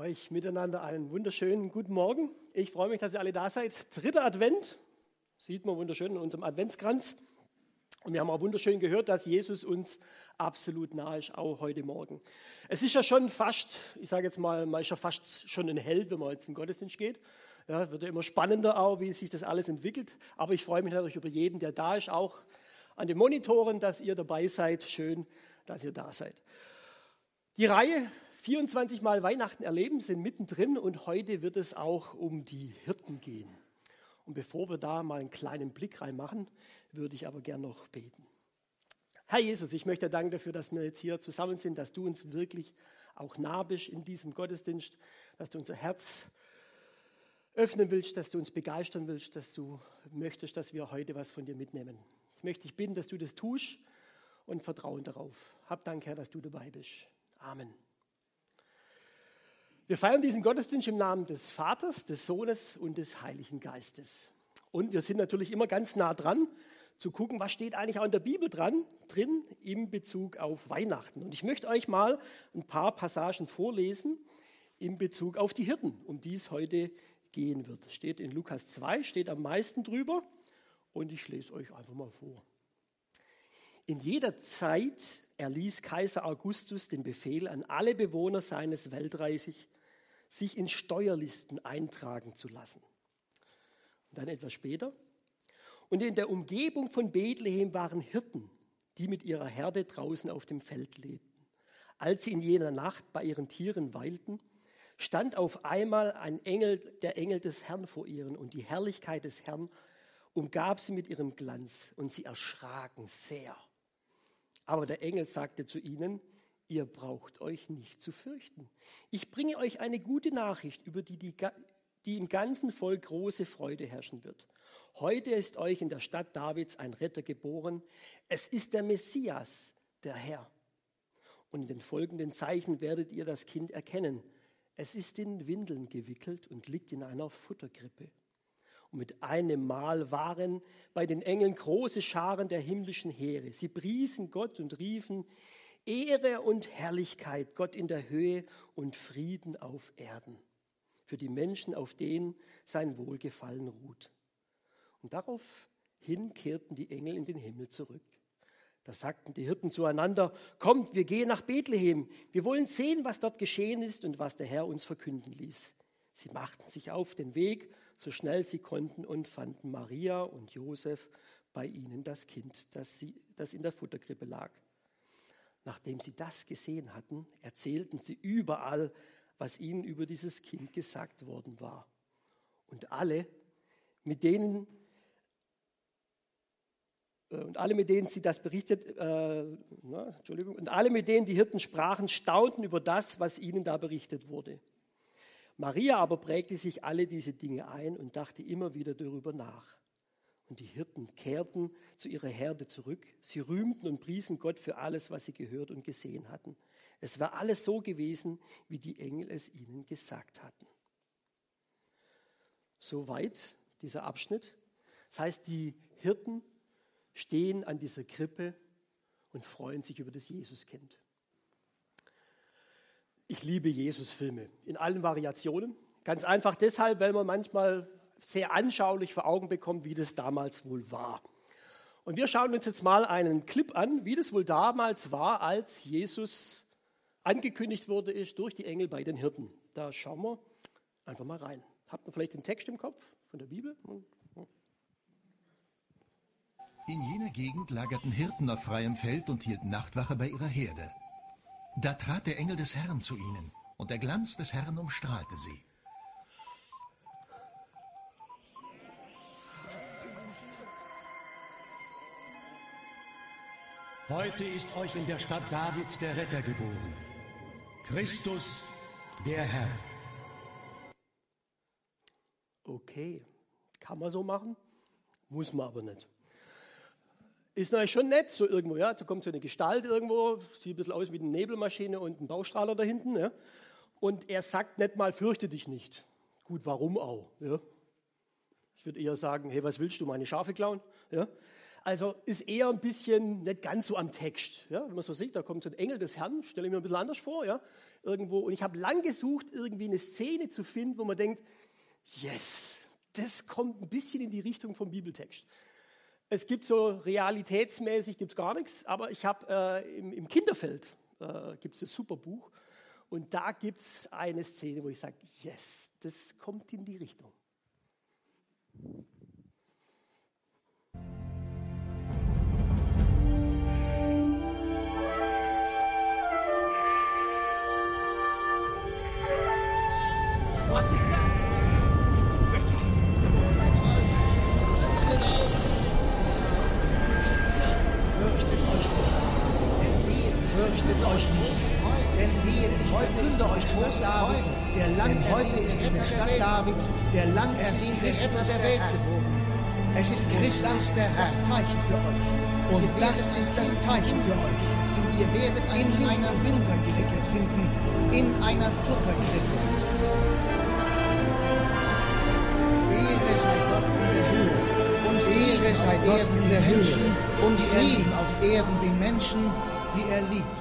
euch miteinander einen wunderschönen guten Morgen. Ich freue mich, dass ihr alle da seid. Dritter Advent, sieht man wunderschön in unserem Adventskranz. Und wir haben auch wunderschön gehört, dass Jesus uns absolut nahe ist, auch heute Morgen. Es ist ja schon fast, ich sage jetzt mal, man ist ja fast schon ein Held, wenn man jetzt in den Gottesdienst geht. Ja, wird ja immer spannender auch, wie sich das alles entwickelt. Aber ich freue mich natürlich über jeden, der da ist, auch an den Monitoren, dass ihr dabei seid. Schön, dass ihr da seid. Die Reihe 24 Mal Weihnachten erleben sind mittendrin und heute wird es auch um die Hirten gehen. Und bevor wir da mal einen kleinen Blick reinmachen, würde ich aber gern noch beten. Herr Jesus, ich möchte danken dafür, dass wir jetzt hier zusammen sind, dass du uns wirklich auch nah bist in diesem Gottesdienst, dass du unser Herz öffnen willst, dass du uns begeistern willst, dass du möchtest, dass wir heute was von dir mitnehmen. Ich möchte dich bitten, dass du das tust und vertrauen darauf. Hab Dank, Herr, dass du dabei bist. Amen. Wir feiern diesen Gottesdienst im Namen des Vaters, des Sohnes und des Heiligen Geistes. Und wir sind natürlich immer ganz nah dran, zu gucken, was steht eigentlich auch in der Bibel dran, drin in Bezug auf Weihnachten. Und ich möchte euch mal ein paar Passagen vorlesen in Bezug auf die Hirten, um die es heute gehen wird. Steht in Lukas 2, steht am meisten drüber und ich lese euch einfach mal vor. In jeder Zeit erließ Kaiser Augustus den Befehl an alle Bewohner seines Weltreiches, sich in Steuerlisten eintragen zu lassen. Und dann etwas später. Und in der Umgebung von Bethlehem waren Hirten, die mit ihrer Herde draußen auf dem Feld lebten. Als sie in jener Nacht bei ihren Tieren weilten, stand auf einmal ein Engel, der Engel des Herrn vor ihnen und die Herrlichkeit des Herrn umgab sie mit ihrem Glanz und sie erschraken sehr. Aber der Engel sagte zu ihnen, ihr braucht euch nicht zu fürchten. Ich bringe euch eine gute Nachricht, über die, die, die im ganzen Volk große Freude herrschen wird. Heute ist euch in der Stadt Davids ein Retter geboren. Es ist der Messias, der Herr. Und in den folgenden Zeichen werdet ihr das Kind erkennen. Es ist in Windeln gewickelt und liegt in einer Futterkrippe. Und mit einem Mal waren bei den Engeln große Scharen der himmlischen Heere. Sie priesen Gott und riefen, Ehre und Herrlichkeit Gott in der Höhe und Frieden auf Erden für die Menschen, auf denen sein Wohlgefallen ruht. Und daraufhin kehrten die Engel in den Himmel zurück. Da sagten die Hirten zueinander, kommt, wir gehen nach Bethlehem, wir wollen sehen, was dort geschehen ist und was der Herr uns verkünden ließ. Sie machten sich auf den Weg, so schnell sie konnten, und fanden Maria und Josef bei ihnen das Kind, das, sie, das in der Futterkrippe lag. Nachdem sie das gesehen hatten, erzählten sie überall, was ihnen über dieses Kind gesagt worden war. Und alle, mit denen äh, und alle, mit denen sie das berichtet, äh, na, Entschuldigung, und alle, mit denen die Hirten sprachen, staunten über das, was ihnen da berichtet wurde. Maria aber prägte sich alle diese Dinge ein und dachte immer wieder darüber nach. Und die Hirten kehrten zu ihrer Herde zurück. Sie rühmten und priesen Gott für alles, was sie gehört und gesehen hatten. Es war alles so gewesen, wie die Engel es ihnen gesagt hatten. Soweit dieser Abschnitt. Das heißt, die Hirten stehen an dieser Krippe und freuen sich über das Jesuskind. Ich liebe Jesus-Filme in allen Variationen. Ganz einfach deshalb, weil man manchmal sehr anschaulich vor Augen bekommt, wie das damals wohl war. Und wir schauen uns jetzt mal einen Clip an, wie das wohl damals war, als Jesus angekündigt wurde ist durch die Engel bei den Hirten. Da schauen wir einfach mal rein. Habt ihr vielleicht den Text im Kopf von der Bibel? In jener Gegend lagerten Hirten auf freiem Feld und hielten Nachtwache bei ihrer Herde. Da trat der Engel des Herrn zu ihnen, und der Glanz des Herrn umstrahlte sie. Heute ist euch in der Stadt Davids der Retter geboren. Christus, der Herr. Okay, kann man so machen, muss man aber nicht. Ist natürlich schon nett, so irgendwo, ja, da kommt so eine Gestalt irgendwo, sieht ein bisschen aus wie eine Nebelmaschine und ein Baustrahler da hinten, ja. Und er sagt nicht mal, fürchte dich nicht. Gut, warum auch, ja. Ich würde eher sagen, hey, was willst du, meine Schafe klauen, ja. Also ist eher ein bisschen nicht ganz so am Text. Ja? Wenn man so sieht, da kommt so ein Engel des Herrn, stelle ich mir ein bisschen anders vor, ja? irgendwo. Und ich habe lang gesucht, irgendwie eine Szene zu finden, wo man denkt, yes, das kommt ein bisschen in die Richtung vom Bibeltext. Es gibt so realitätsmäßig gibt's gar nichts, aber ich habe äh, im, im, Kinderfeld äh, gibt es das super Buch und da gibt es eine Szene, wo ich sage, yes, das kommt in die Richtung. Der lang ersehnte Retter der Welt geboren. Es ist Christus der Herr. Das Zeichen für euch. Und das ist das Zeichen für euch. Ihr werdet in einer Wintergerippe finden, in einer Futtergrippe. Ehre sei Gott in der Höhe und Ehre sei Gott in der Höhe und Frieden auf Erden den Menschen, die er liebt.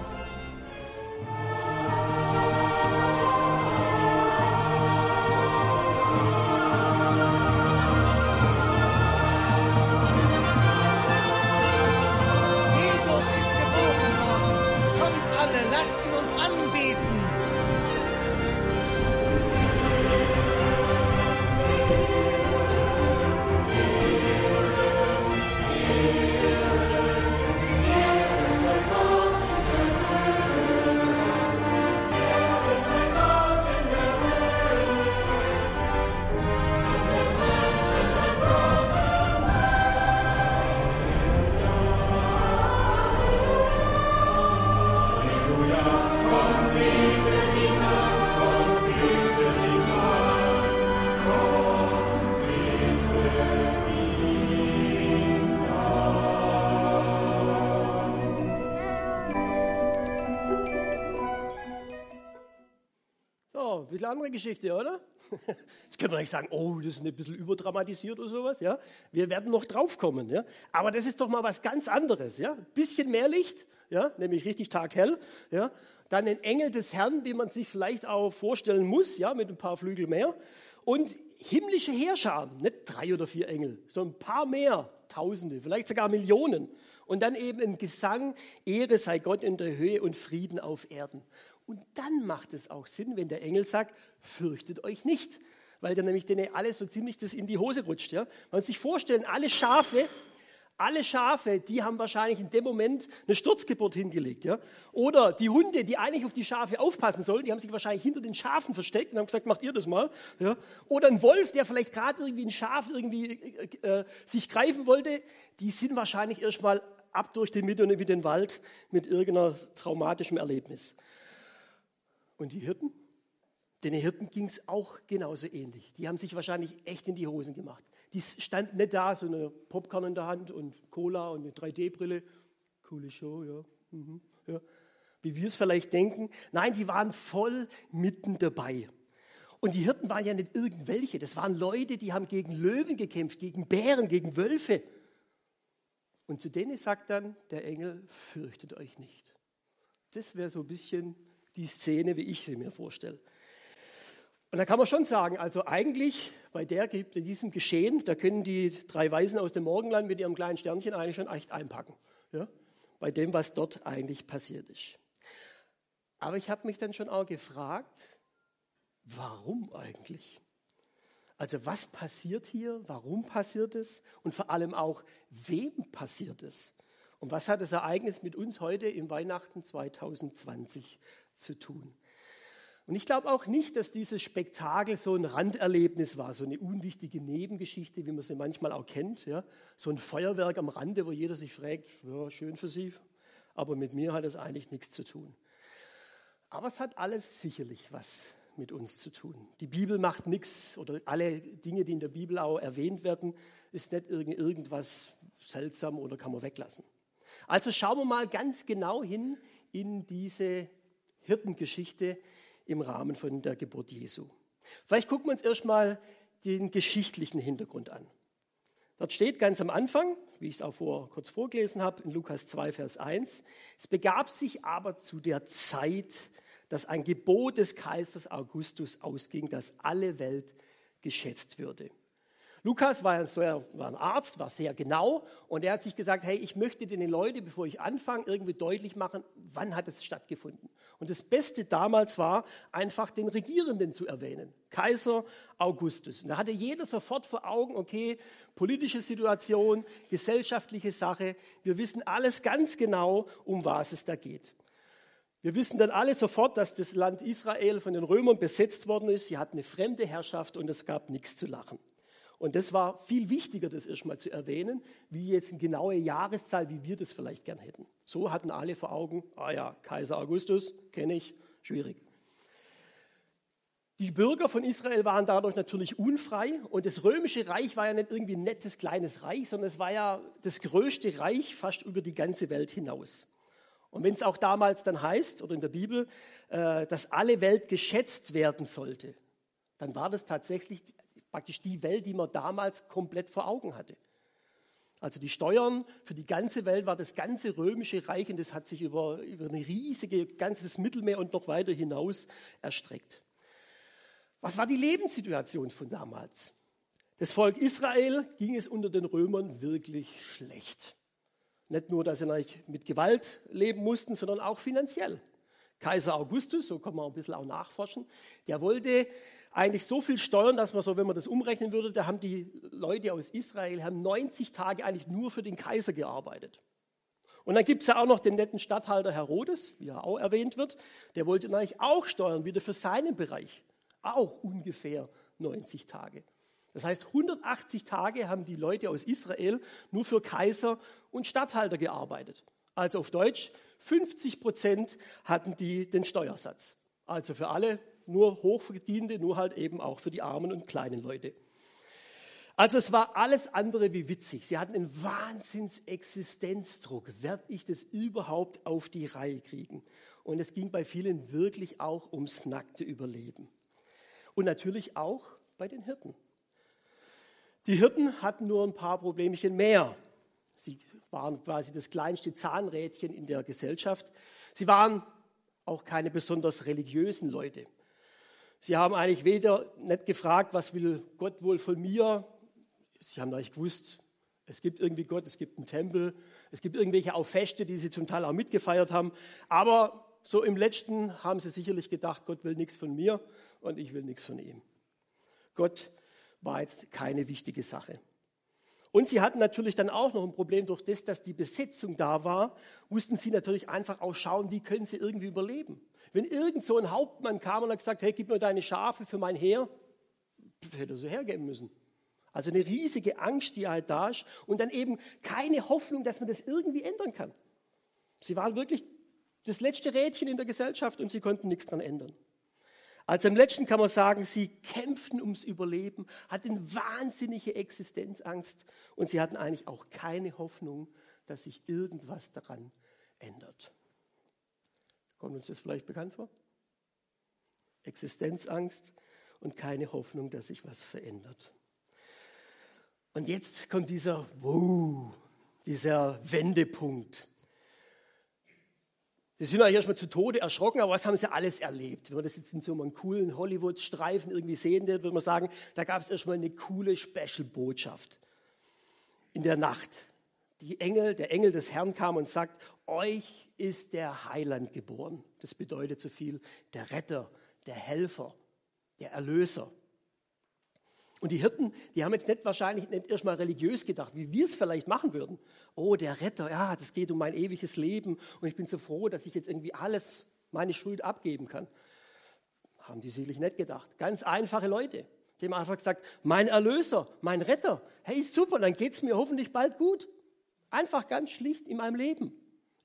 Andere Geschichte, oder? Jetzt können wir nicht sagen, oh, das ist ein bisschen überdramatisiert oder sowas, ja. Wir werden noch draufkommen, ja. Aber das ist doch mal was ganz anderes, ja. Bisschen mehr Licht, ja, nämlich richtig taghell, ja. Dann ein Engel des Herrn, wie man sich vielleicht auch vorstellen muss, ja, mit ein paar Flügel mehr. Und himmlische Heerscharen, nicht drei oder vier Engel, sondern ein paar mehr, Tausende, vielleicht sogar Millionen. Und dann eben ein Gesang, Ehre sei Gott in der Höhe und Frieden auf Erden. Und dann macht es auch Sinn, wenn der Engel sagt, fürchtet euch nicht, weil dann nämlich denen alles so ziemlich das in die Hose rutscht. Ja? Man muss sich vorstellen, alle Schafe, alle Schafe, die haben wahrscheinlich in dem Moment eine Sturzgeburt hingelegt. Ja? Oder die Hunde, die eigentlich auf die Schafe aufpassen sollen, die haben sich wahrscheinlich hinter den Schafen versteckt und haben gesagt, macht ihr das mal. Ja? Oder ein Wolf, der vielleicht gerade irgendwie ein Schaf irgendwie äh, äh, sich greifen wollte, die sind wahrscheinlich erstmal ab durch die Mitte und wieder den Wald mit irgendeiner traumatischem Erlebnis. Und die Hirten? Den Hirten ging es auch genauso ähnlich. Die haben sich wahrscheinlich echt in die Hosen gemacht. Die standen nicht da, so eine Popcorn in der Hand und Cola und eine 3D-Brille. Coole Show, ja. Mhm, ja. Wie wir es vielleicht denken. Nein, die waren voll mitten dabei. Und die Hirten waren ja nicht irgendwelche. Das waren Leute, die haben gegen Löwen gekämpft, gegen Bären, gegen Wölfe. Und zu denen sagt dann der Engel, fürchtet euch nicht. Das wäre so ein bisschen die Szene, wie ich sie mir vorstelle. Und da kann man schon sagen, also eigentlich bei der, bei diesem Geschehen, da können die drei Weisen aus dem Morgenland mit ihrem kleinen Sternchen eigentlich schon echt einpacken. Ja? Bei dem, was dort eigentlich passiert ist. Aber ich habe mich dann schon auch gefragt, warum eigentlich? Also was passiert hier? Warum passiert es? Und vor allem auch, wem passiert es? Und was hat das Ereignis mit uns heute im Weihnachten 2020 zu tun. Und ich glaube auch nicht, dass dieses Spektakel so ein Randerlebnis war, so eine unwichtige Nebengeschichte, wie man sie manchmal auch kennt. Ja? So ein Feuerwerk am Rande, wo jeder sich fragt, ja, schön für Sie, aber mit mir hat es eigentlich nichts zu tun. Aber es hat alles sicherlich was mit uns zu tun. Die Bibel macht nichts oder alle Dinge, die in der Bibel auch erwähnt werden, ist nicht irgendwas seltsam oder kann man weglassen. Also schauen wir mal ganz genau hin in diese Hirtengeschichte im Rahmen von der Geburt Jesu. Vielleicht gucken wir uns erstmal den geschichtlichen Hintergrund an. Dort steht ganz am Anfang, wie ich es auch vor, kurz vorgelesen habe, in Lukas 2, Vers 1, es begab sich aber zu der Zeit, dass ein Gebot des Kaisers Augustus ausging, dass alle Welt geschätzt würde. Lukas war ein, war ein, Arzt, war sehr genau und er hat sich gesagt, hey, ich möchte den Leuten, bevor ich anfange, irgendwie deutlich machen, wann hat es stattgefunden. Und das Beste damals war, einfach den Regierenden zu erwähnen, Kaiser Augustus. Und da hatte jeder sofort vor Augen, okay, politische Situation, gesellschaftliche Sache, wir wissen alles ganz genau, um was es da geht. Wir wissen dann alle sofort, dass das Land Israel von den Römern besetzt worden ist. Sie hatten eine fremde Herrschaft und es gab nichts zu lachen. Und das war viel wichtiger, das erstmal zu erwähnen, wie jetzt eine genaue Jahreszahl, wie wir das vielleicht gern hätten. So hatten alle vor Augen, ah ja, Kaiser Augustus, kenne ich, schwierig. Die Bürger von Israel waren dadurch natürlich unfrei und das römische Reich war ja nicht irgendwie ein nettes kleines Reich, sondern es war ja das größte Reich fast über die ganze Welt hinaus. Und wenn es auch damals dann heißt, oder in der Bibel, äh, dass alle Welt geschätzt werden sollte, dann war das tatsächlich praktisch die Welt, die man damals komplett vor Augen hatte. Also die Steuern für die ganze Welt war das ganze römische Reich und das hat sich über, über eine riesige, ganzes Mittelmeer und noch weiter hinaus erstreckt. Was war die Lebenssituation von damals? Das Volk Israel ging es unter den Römern wirklich schlecht. Nicht nur, dass sie mit Gewalt leben mussten, sondern auch finanziell. Kaiser Augustus, so kann man ein bisschen auch nachforschen, der wollte eigentlich so viel Steuern, dass man so, wenn man das umrechnen würde, da haben die Leute aus Israel haben 90 Tage eigentlich nur für den Kaiser gearbeitet. Und dann gibt es ja auch noch den netten Statthalter Herodes, wie er auch erwähnt wird, der wollte eigentlich auch Steuern wieder für seinen Bereich. Auch ungefähr 90 Tage. Das heißt, 180 Tage haben die Leute aus Israel nur für Kaiser und Statthalter gearbeitet. Also auf Deutsch, 50 Prozent hatten die den Steuersatz. Also für alle nur Hochverdienende, nur halt eben auch für die armen und kleinen Leute. Also es war alles andere wie witzig. Sie hatten einen Wahnsinns-Existenzdruck. Werde ich das überhaupt auf die Reihe kriegen? Und es ging bei vielen wirklich auch ums nackte Überleben. Und natürlich auch bei den Hirten. Die Hirten hatten nur ein paar Problemchen mehr. Sie waren quasi das kleinste Zahnrädchen in der Gesellschaft. Sie waren auch keine besonders religiösen Leute. Sie haben eigentlich weder nicht gefragt, was will Gott wohl von mir. Sie haben eigentlich gewusst, es gibt irgendwie Gott, es gibt einen Tempel, es gibt irgendwelche auch Feste, die sie zum Teil auch mitgefeiert haben. Aber so im letzten haben sie sicherlich gedacht, Gott will nichts von mir und ich will nichts von ihm. Gott war jetzt keine wichtige Sache. Und sie hatten natürlich dann auch noch ein Problem durch das, dass die Besetzung da war, mussten sie natürlich einfach auch schauen, wie können sie irgendwie überleben. Wenn irgend so ein Hauptmann kam und hat gesagt, hey, gib mir deine Schafe für mein Heer, hätte er sie hergeben müssen. Also eine riesige Angst, die halt da ist und dann eben keine Hoffnung, dass man das irgendwie ändern kann. Sie waren wirklich das letzte Rädchen in der Gesellschaft und sie konnten nichts daran ändern. Also im letzten kann man sagen, sie kämpften ums Überleben, hatten wahnsinnige Existenzangst und sie hatten eigentlich auch keine Hoffnung, dass sich irgendwas daran ändert. Kommt uns das vielleicht bekannt vor? Existenzangst und keine Hoffnung, dass sich was verändert. Und jetzt kommt dieser Wow, dieser Wendepunkt. Sie sind eigentlich erstmal zu Tode erschrocken, aber was haben sie alles erlebt? Wenn man das jetzt in so einem coolen Hollywood-Streifen irgendwie sehen würde, würde man sagen, da gab es erstmal eine coole Special-Botschaft. In der Nacht. Die Engel, der Engel des Herrn kam und sagt, euch ist der Heiland geboren. Das bedeutet so viel, der Retter, der Helfer, der Erlöser. Und die Hirten, die haben jetzt nicht wahrscheinlich nicht erstmal religiös gedacht, wie wir es vielleicht machen würden. Oh, der Retter, ja, das geht um mein ewiges Leben und ich bin so froh, dass ich jetzt irgendwie alles, meine Schuld abgeben kann. Haben die sicherlich nicht gedacht. Ganz einfache Leute. Die haben einfach gesagt, mein Erlöser, mein Retter, hey, super, dann geht es mir hoffentlich bald gut. Einfach ganz schlicht in meinem Leben.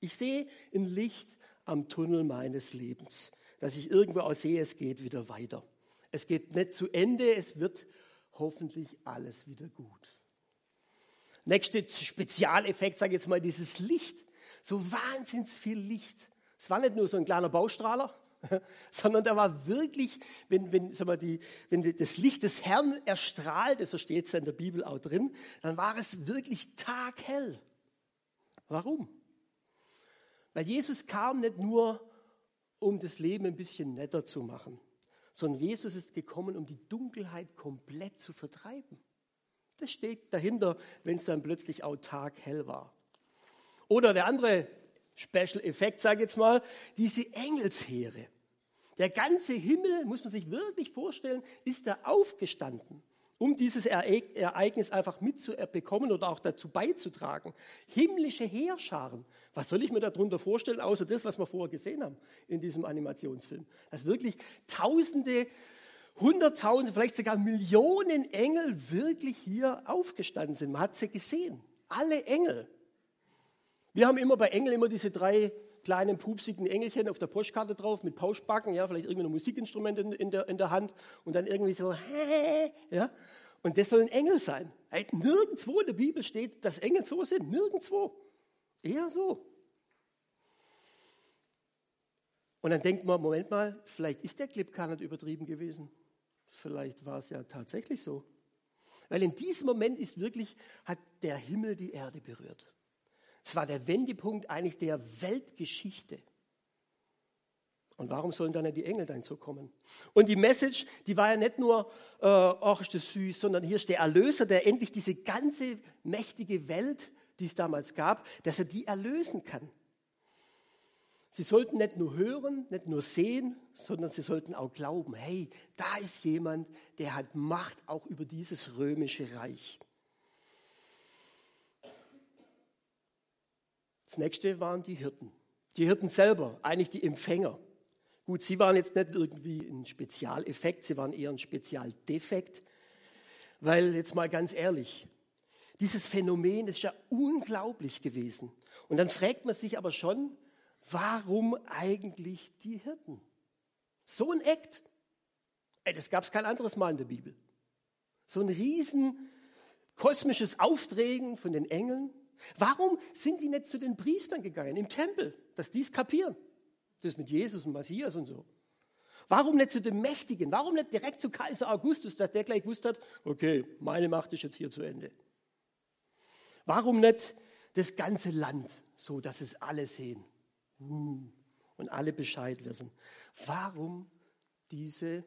Ich sehe ein Licht am Tunnel meines Lebens, dass ich irgendwo auch sehe, es geht wieder weiter. Es geht nicht zu Ende, es wird hoffentlich alles wieder gut. Nächster Spezialeffekt, sage ich jetzt mal, dieses Licht. So wahnsinnig viel Licht. Es war nicht nur so ein kleiner Baustrahler, sondern da war wirklich, wenn, wenn, sag mal, die, wenn das Licht des Herrn erstrahlte, so steht es ja in der Bibel auch drin, dann war es wirklich taghell. Warum? Weil Jesus kam nicht nur, um das Leben ein bisschen netter zu machen, sondern Jesus ist gekommen, um die Dunkelheit komplett zu vertreiben. Das steht dahinter, wenn es dann plötzlich auch taghell war. Oder der andere Special Effekt, sage ich jetzt mal, diese Engelsheere. Der ganze Himmel, muss man sich wirklich vorstellen, ist da aufgestanden, um dieses Ereignis einfach mitzubekommen oder auch dazu beizutragen. Himmlische Heerscharen. Was soll ich mir darunter vorstellen, außer das, was wir vorher gesehen haben in diesem Animationsfilm? Dass wirklich Tausende, Hunderttausende, vielleicht sogar Millionen Engel wirklich hier aufgestanden sind. Man hat sie gesehen. Alle Engel. Wir haben immer bei Engel immer diese drei kleinen pupsigen Engelchen auf der Postkarte drauf mit Pauschbacken, ja, vielleicht irgendwie ein Musikinstrument in, in, der, in der Hand und dann irgendwie so, ja. Und das soll ein Engel sein. Nirgendwo in der Bibel steht, dass Engel so sind. Nirgendwo. Eher so. Und dann denkt man, Moment mal, vielleicht ist der Clip gar nicht übertrieben gewesen. Vielleicht war es ja tatsächlich so. Weil in diesem Moment ist wirklich, hat der Himmel die Erde berührt. Es war der Wendepunkt eigentlich der Weltgeschichte. Und warum sollen dann die Engel dann so kommen? Und die Message, die war ja nicht nur, äh, ist das süß, sondern hier ist der Erlöser, der endlich diese ganze mächtige Welt, die es damals gab, dass er die erlösen kann. Sie sollten nicht nur hören, nicht nur sehen, sondern sie sollten auch glauben, hey, da ist jemand, der hat Macht auch über dieses römische Reich. Das nächste waren die Hirten. Die Hirten selber, eigentlich die Empfänger. Gut, sie waren jetzt nicht irgendwie ein Spezialeffekt, sie waren eher ein Spezialdefekt, weil jetzt mal ganz ehrlich, dieses Phänomen ist ja unglaublich gewesen. Und dann fragt man sich aber schon, warum eigentlich die Hirten? So ein Act. Ey, das gab es kein anderes Mal in der Bibel. So ein riesen kosmisches Aufträgen von den Engeln, Warum sind die nicht zu den Priestern gegangen im Tempel, dass die es kapieren? Das ist mit Jesus und Messias und so. Warum nicht zu den Mächtigen? Warum nicht direkt zu Kaiser Augustus, dass der gleich gewusst hat, okay, meine Macht ist jetzt hier zu Ende? Warum nicht das ganze Land, so dass es alle sehen uh, und alle Bescheid wissen? Warum diese,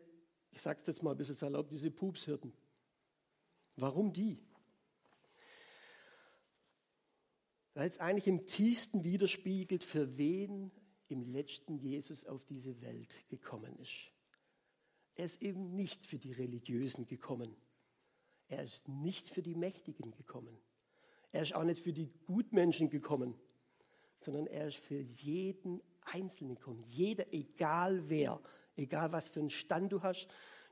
ich sage es jetzt mal ein bisschen erlaubt, diese Pupshirten? Warum die? Weil es eigentlich im tiefsten widerspiegelt, für wen im letzten Jesus auf diese Welt gekommen ist. Er ist eben nicht für die Religiösen gekommen. Er ist nicht für die Mächtigen gekommen. Er ist auch nicht für die Gutmenschen gekommen, sondern er ist für jeden Einzelnen gekommen. Jeder, egal wer, egal was für einen Stand du hast,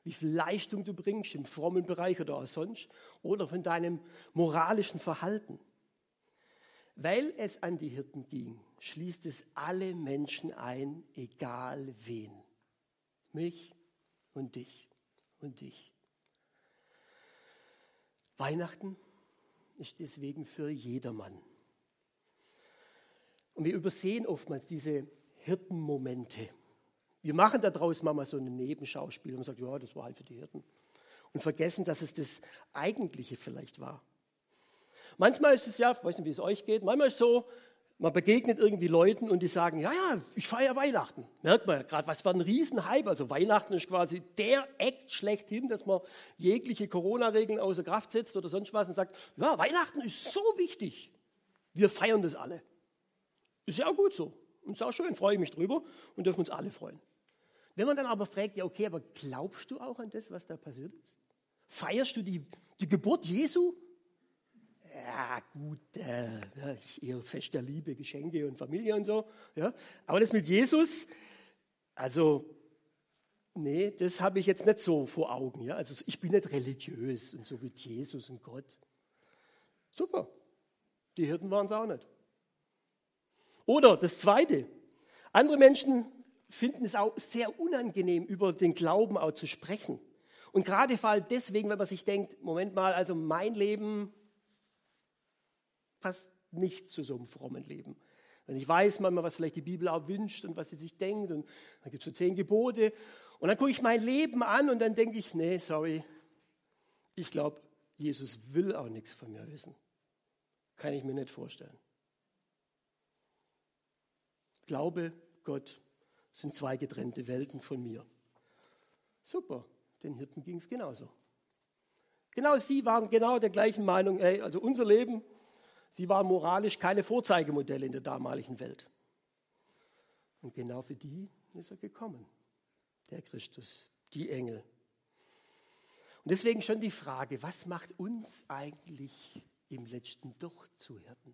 wie viel Leistung du bringst im frommen Bereich oder auch sonst, oder von deinem moralischen Verhalten. Weil es an die Hirten ging, schließt es alle Menschen ein, egal wen. Mich und dich und dich. Weihnachten ist deswegen für jedermann. Und wir übersehen oftmals diese Hirtenmomente. Wir machen daraus manchmal so ein Nebenschauspiel und sagen, ja, das war halt für die Hirten. Und vergessen, dass es das Eigentliche vielleicht war. Manchmal ist es ja, ich weiß nicht, wie es euch geht, manchmal ist es so, man begegnet irgendwie Leuten und die sagen, ja, ja, ich feiere Weihnachten. Merkt man ja gerade, was für ein Riesenhype. Also Weihnachten ist quasi der Act schlechthin, dass man jegliche Corona-Regeln außer Kraft setzt oder sonst was und sagt, ja, Weihnachten ist so wichtig. Wir feiern das alle. Ist ja auch gut so. Und ist auch schön, freue ich mich drüber und dürfen uns alle freuen. Wenn man dann aber fragt, ja, okay, aber glaubst du auch an das, was da passiert ist? Feierst du die, die Geburt Jesu? Ja gut, äh, ich eher Fest der Liebe, Geschenke und Familie und so. Ja. Aber das mit Jesus, also nee, das habe ich jetzt nicht so vor Augen. Ja. Also ich bin nicht religiös und so wie Jesus und Gott. Super, die Hirten waren es auch nicht. Oder das Zweite, andere Menschen finden es auch sehr unangenehm, über den Glauben auch zu sprechen. Und gerade vor allem deswegen, wenn man sich denkt, Moment mal, also mein Leben, passt nicht zu so einem frommen Leben. Wenn ich weiß manchmal, was vielleicht die Bibel auch wünscht und was sie sich denkt, und dann gibt es so zehn Gebote. Und dann gucke ich mein Leben an und dann denke ich, nee, sorry, ich glaube, Jesus will auch nichts von mir wissen. Kann ich mir nicht vorstellen. Glaube, Gott sind zwei getrennte Welten von mir. Super, den Hirten ging es genauso. Genau, sie waren genau der gleichen Meinung, ey, also unser Leben, sie waren moralisch keine Vorzeigemodelle in der damaligen Welt. Und genau für die ist er gekommen, der Christus, die Engel. Und deswegen schon die Frage, was macht uns eigentlich im letzten doch zu Hirten?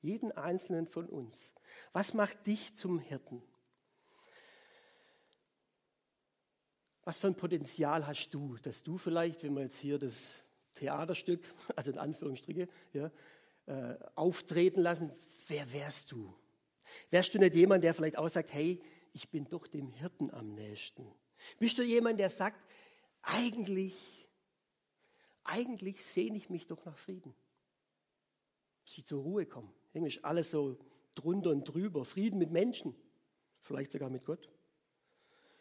Jeden einzelnen von uns. Was macht dich zum Hirten? Was für ein Potenzial hast du, dass du vielleicht, wenn wir jetzt hier das Theaterstück, also in Anführungsstriche, ja, äh, auftreten lassen, wer wärst du? Wärst du nicht jemand, der vielleicht auch sagt, hey, ich bin doch dem Hirten am nächsten? Bist du jemand, der sagt, eigentlich, eigentlich sehne ich mich doch nach Frieden? Sie zur Ruhe kommen. Ist alles so drunter und drüber. Frieden mit Menschen, vielleicht sogar mit Gott.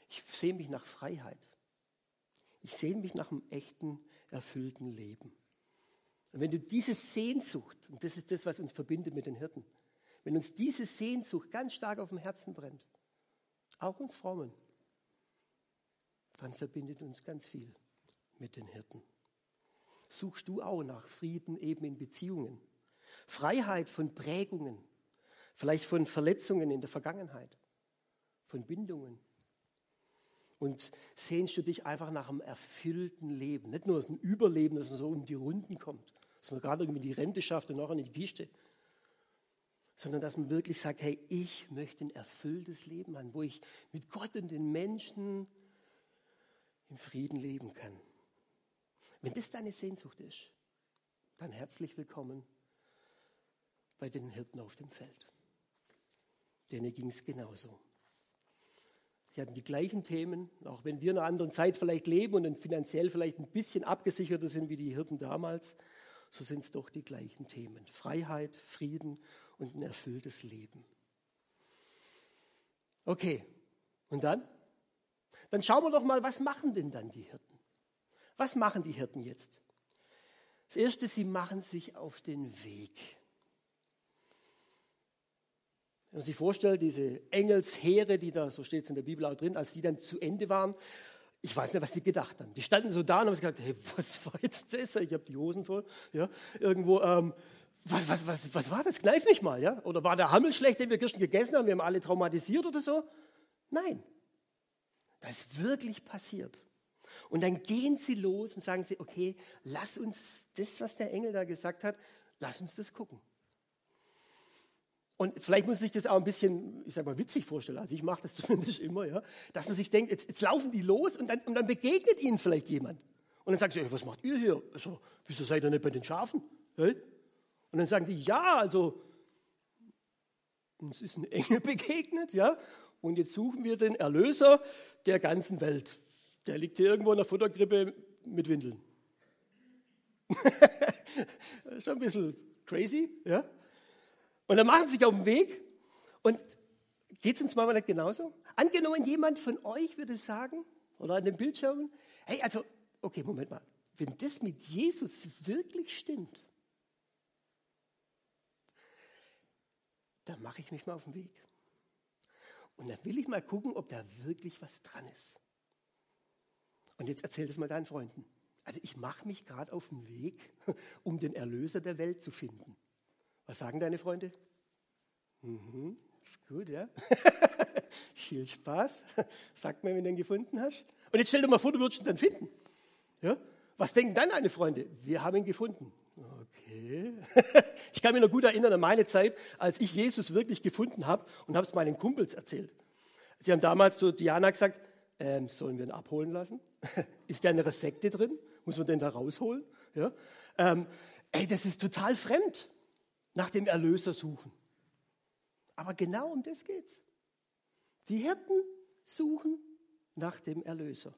Ich sehe mich nach Freiheit. Ich sehe mich nach einem echten, erfüllten Leben. Und wenn du diese Sehnsucht, und das ist das, was uns verbindet mit den Hirten, wenn uns diese Sehnsucht ganz stark auf dem Herzen brennt, auch uns Frommen, dann verbindet uns ganz viel mit den Hirten. Suchst du auch nach Frieden eben in Beziehungen, Freiheit von Prägungen, vielleicht von Verletzungen in der Vergangenheit, von Bindungen, und sehnst du dich einfach nach einem erfüllten Leben. Nicht nur ein Überleben, dass man so um die Runden kommt, dass man gerade irgendwie die Rente schafft und nachher in die Kiste, sondern dass man wirklich sagt, hey, ich möchte ein erfülltes Leben haben, wo ich mit Gott und den Menschen im Frieden leben kann. Wenn das deine Sehnsucht ist, dann herzlich willkommen bei den Hirten auf dem Feld. Denen ging es genauso. Sie hatten die gleichen Themen, auch wenn wir in einer anderen Zeit vielleicht leben und finanziell vielleicht ein bisschen abgesicherter sind wie die Hirten damals, so sind es doch die gleichen Themen. Freiheit, Frieden und ein erfülltes Leben. Okay, und dann? Dann schauen wir doch mal, was machen denn dann die Hirten? Was machen die Hirten jetzt? Das Erste, sie machen sich auf den Weg. Wenn man sich vorstellt, diese Engelsheere, die da, so steht es in der Bibel auch drin, als die dann zu Ende waren, ich weiß nicht, was die gedacht haben. Die standen so da und haben gesagt, hey, was war jetzt das? Ich habe die Hosen voll. Ja, irgendwo, ähm, was, was, was, was war das? Kneif mich mal. Ja? Oder war der Hammel schlecht, den wir gestern gegessen haben? Wir haben alle traumatisiert oder so? Nein. Das ist wirklich passiert. Und dann gehen sie los und sagen sie, okay, lass uns das, was der Engel da gesagt hat, lass uns das gucken. Und vielleicht muss sich das auch ein bisschen, ich sag mal, witzig vorstellen. Also ich mache das zumindest immer, ja. Dass man sich denkt, jetzt, jetzt laufen die los und dann, und dann, begegnet ihnen vielleicht jemand. Und dann sagt sie, was macht ihr hier? Also, wieso seid ihr nicht bei den Schafen? Und dann sagen die, ja, also uns ist ein Engel begegnet, ja. Und jetzt suchen wir den Erlöser der ganzen Welt. Der liegt hier irgendwo in der Futtergrippe mit Windeln. Schon ein bisschen crazy, ja. Und dann machen sie sich auf den Weg und geht es uns mal nicht genauso? Angenommen, jemand von euch würde sagen, oder an den Bildschirmen, hey, also, okay, Moment mal, wenn das mit Jesus wirklich stimmt, dann mache ich mich mal auf den Weg. Und dann will ich mal gucken, ob da wirklich was dran ist. Und jetzt erzähl das mal deinen Freunden. Also ich mache mich gerade auf den Weg, um den Erlöser der Welt zu finden. Was sagen deine Freunde? Mhm, ist gut, ja. Viel Spaß. Sag mir, wenn du ihn gefunden hast. Und jetzt stell dir mal vor, du würdest ihn dann finden. Ja? Was denken dann deine Freunde? Wir haben ihn gefunden. Okay. Ich kann mich noch gut erinnern an meine Zeit, als ich Jesus wirklich gefunden habe und habe es meinen Kumpels erzählt. Sie haben damals zu Diana gesagt, ähm, sollen wir ihn abholen lassen? Ist der in einer Sekte drin? Muss man den da rausholen? Ja? Ähm, ey, das ist total fremd nach dem Erlöser suchen. Aber genau um das geht's. Die Hirten suchen nach dem Erlöser.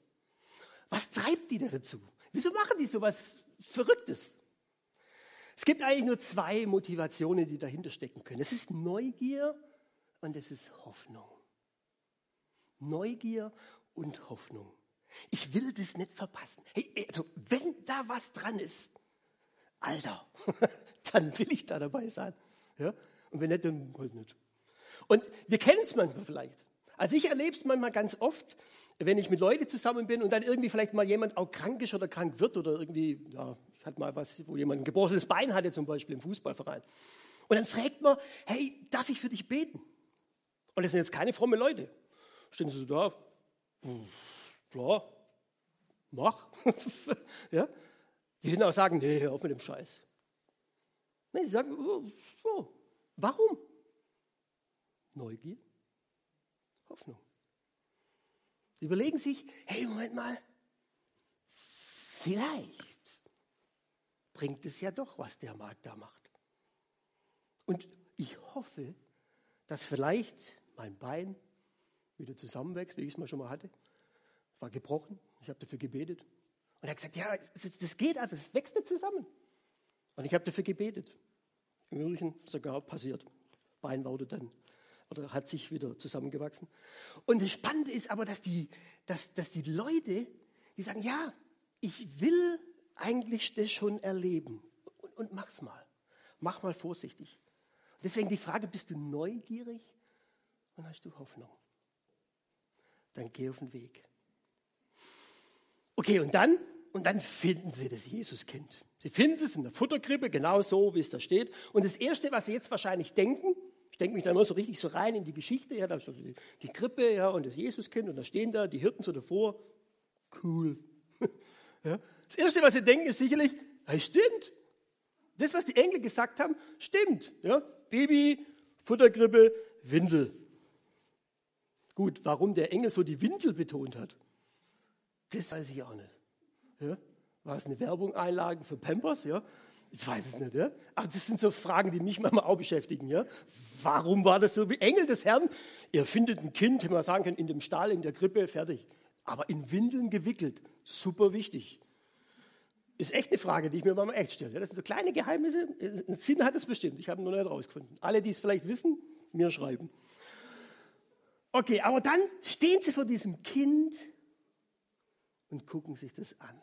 Was treibt die da dazu? Wieso machen die so was Verrücktes? Es gibt eigentlich nur zwei Motivationen, die dahinter stecken können. Es ist Neugier und es ist Hoffnung. Neugier und Hoffnung. Ich will das nicht verpassen. Hey, also wenn da was dran ist, Alter, dann will ich da dabei sein. Ja? Und wenn nicht, dann halt nicht. Und wir kennen es manchmal vielleicht. Also ich erlebe es manchmal ganz oft, wenn ich mit Leuten zusammen bin und dann irgendwie vielleicht mal jemand auch krank ist oder krank wird oder irgendwie, ja, ich hatte mal was, wo jemand ein gebrochenes Bein hatte zum Beispiel im Fußballverein. Und dann fragt man, hey, darf ich für dich beten? Und das sind jetzt keine fromme Leute. Stehen sie so da, klar, mach. ja? Die würden auch sagen, nee, hör auf mit dem Scheiß. Nee, sie sagen, oh, oh. warum? Neugier, Hoffnung. Sie überlegen sich, hey, Moment mal, vielleicht bringt es ja doch, was der Markt da macht. Und ich hoffe, dass vielleicht mein Bein wieder zusammenwächst, wie ich es mal schon mal hatte. War gebrochen, ich habe dafür gebetet. Und er hat gesagt, ja, das geht einfach, es wächst nicht zusammen. Und ich habe dafür gebetet. Im Übrigen sogar passiert. Bein wurde dann oder hat sich wieder zusammengewachsen. Und das Spannende ist aber, dass die, dass, dass die Leute, die sagen, ja, ich will eigentlich das schon erleben. Und, und mach's mal. Mach mal vorsichtig. Deswegen die Frage, bist du neugierig und hast du Hoffnung? Dann geh auf den Weg. Okay, und dann, und dann finden sie das Jesuskind. Sie finden es in der Futterkrippe, genau so, wie es da steht. Und das Erste, was sie jetzt wahrscheinlich denken, ich denke mich da immer so richtig so rein in die Geschichte, ja, da ist also die, die Krippe ja, und das Jesuskind und da stehen da die Hirten so davor. Cool. ja. Das Erste, was sie denken, ist sicherlich, hey, stimmt. Das, was die Engel gesagt haben, stimmt. Ja. Baby, Futterkrippe, Windel. Gut, warum der Engel so die Windel betont hat, das weiß ich auch nicht. Ja. War es eine Werbung, Einlagen für Pampers? Ja? Ich weiß es nicht, ja? Aber das sind so Fragen, die mich manchmal auch beschäftigen, ja? Warum war das so? Wie Engel des Herrn, ihr findet ein Kind, hätte man sagen können, in dem Stall, in der Krippe, fertig. Aber in Windeln gewickelt, super wichtig. Ist echt eine Frage, die ich mir manchmal echt stelle. Ja? Das sind so kleine Geheimnisse, einen Sinn hat es bestimmt. Ich habe ihn noch nicht rausgefunden. Alle, die es vielleicht wissen, mir schreiben. Okay, aber dann stehen sie vor diesem Kind und gucken sich das an.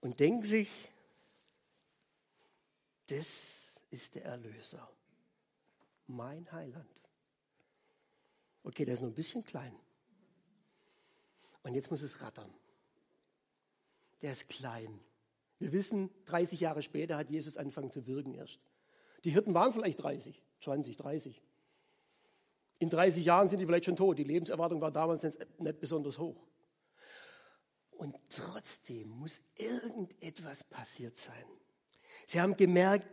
Und denken sich, das ist der Erlöser, mein Heiland. Okay, der ist noch ein bisschen klein. Und jetzt muss es rattern. Der ist klein. Wir wissen, 30 Jahre später hat Jesus angefangen zu wirken erst. Die Hirten waren vielleicht 30, 20, 30. In 30 Jahren sind die vielleicht schon tot. Die Lebenserwartung war damals nicht besonders hoch. Und trotzdem muss irgendetwas passiert sein. Sie haben gemerkt,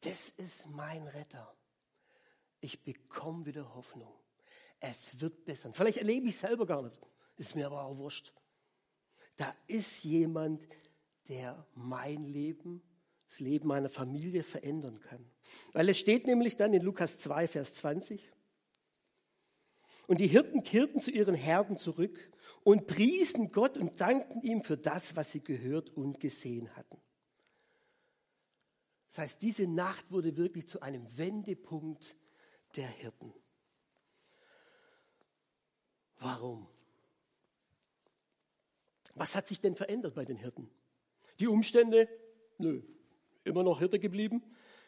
das ist mein Retter. Ich bekomme wieder Hoffnung. Es wird besser. Vielleicht erlebe ich es selber gar nicht. Ist mir aber auch wurscht. Da ist jemand, der mein Leben, das Leben meiner Familie verändern kann. Weil es steht nämlich dann in Lukas 2, Vers 20. Und die Hirten kehrten zu ihren Herden zurück und priesen Gott und dankten ihm für das, was sie gehört und gesehen hatten. Das heißt, diese Nacht wurde wirklich zu einem Wendepunkt der Hirten. Warum? Was hat sich denn verändert bei den Hirten? Die Umstände? Nö, immer noch Hirte geblieben.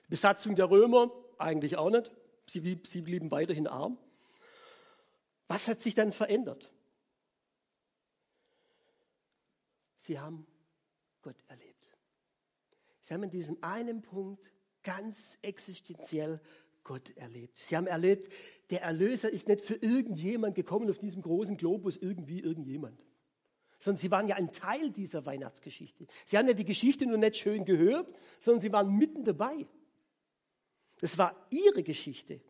Besatzung der Römer? Eigentlich auch nicht. Sie, sie blieben weiterhin arm. Was hat sich dann verändert? Sie haben Gott erlebt. Sie haben in diesem einen Punkt ganz existenziell Gott erlebt. Sie haben erlebt, der Erlöser ist nicht für irgendjemand gekommen auf diesem großen Globus, irgendwie irgendjemand. Sondern sie waren ja ein Teil dieser Weihnachtsgeschichte. Sie haben ja die Geschichte nur nicht schön gehört, sondern sie waren mitten dabei. Das war ihre Geschichte.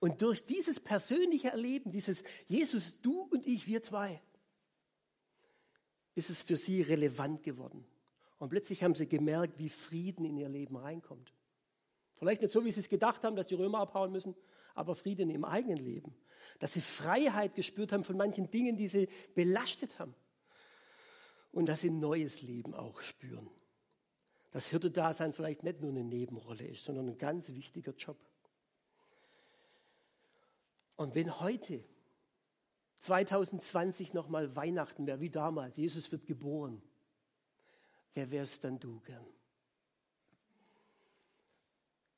Und durch dieses persönliche Erleben, dieses Jesus, du und ich, wir zwei, ist es für sie relevant geworden. Und plötzlich haben sie gemerkt, wie Frieden in ihr Leben reinkommt. Vielleicht nicht so, wie sie es gedacht haben, dass die Römer abhauen müssen, aber Frieden im eigenen Leben. Dass sie Freiheit gespürt haben von manchen Dingen, die sie belastet haben. Und dass sie neues Leben auch spüren. dass Hirte-Dasein vielleicht nicht nur eine Nebenrolle ist, sondern ein ganz wichtiger Job. Und wenn heute 2020 nochmal Weihnachten wäre, wie damals, Jesus wird geboren, wer wärst dann du gern?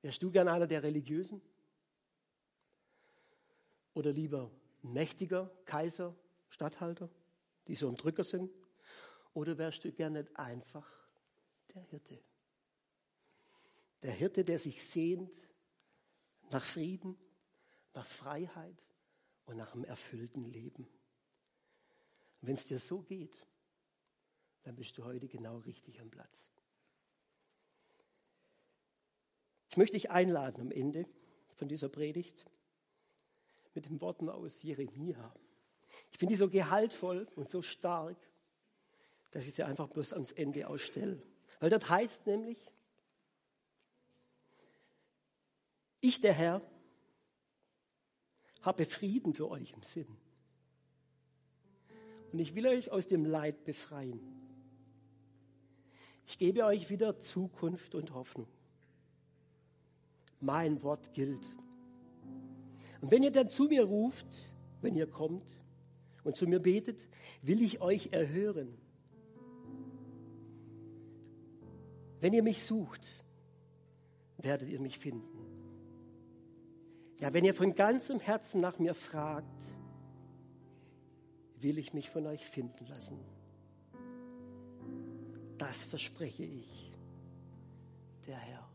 Wärst du gern einer der Religiösen? Oder lieber mächtiger Kaiser, Statthalter, die so ein Drücker sind? Oder wärst du gern nicht einfach der Hirte? Der Hirte, der sich sehnt nach Frieden, nach Freiheit und nach einem erfüllten Leben. Wenn es dir so geht, dann bist du heute genau richtig am Platz. Ich möchte dich einladen am Ende von dieser Predigt mit den Worten aus Jeremia. Ich finde die so gehaltvoll und so stark, dass ich sie einfach bloß ans Ende ausstelle. Weil dort heißt nämlich, ich der Herr habe Frieden für euch im Sinn. Und ich will euch aus dem Leid befreien. Ich gebe euch wieder Zukunft und Hoffnung. Mein Wort gilt. Und wenn ihr dann zu mir ruft, wenn ihr kommt und zu mir betet, will ich euch erhören. Wenn ihr mich sucht, werdet ihr mich finden. Ja, wenn ihr von ganzem Herzen nach mir fragt, will ich mich von euch finden lassen. Das verspreche ich, der Herr.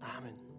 Amen.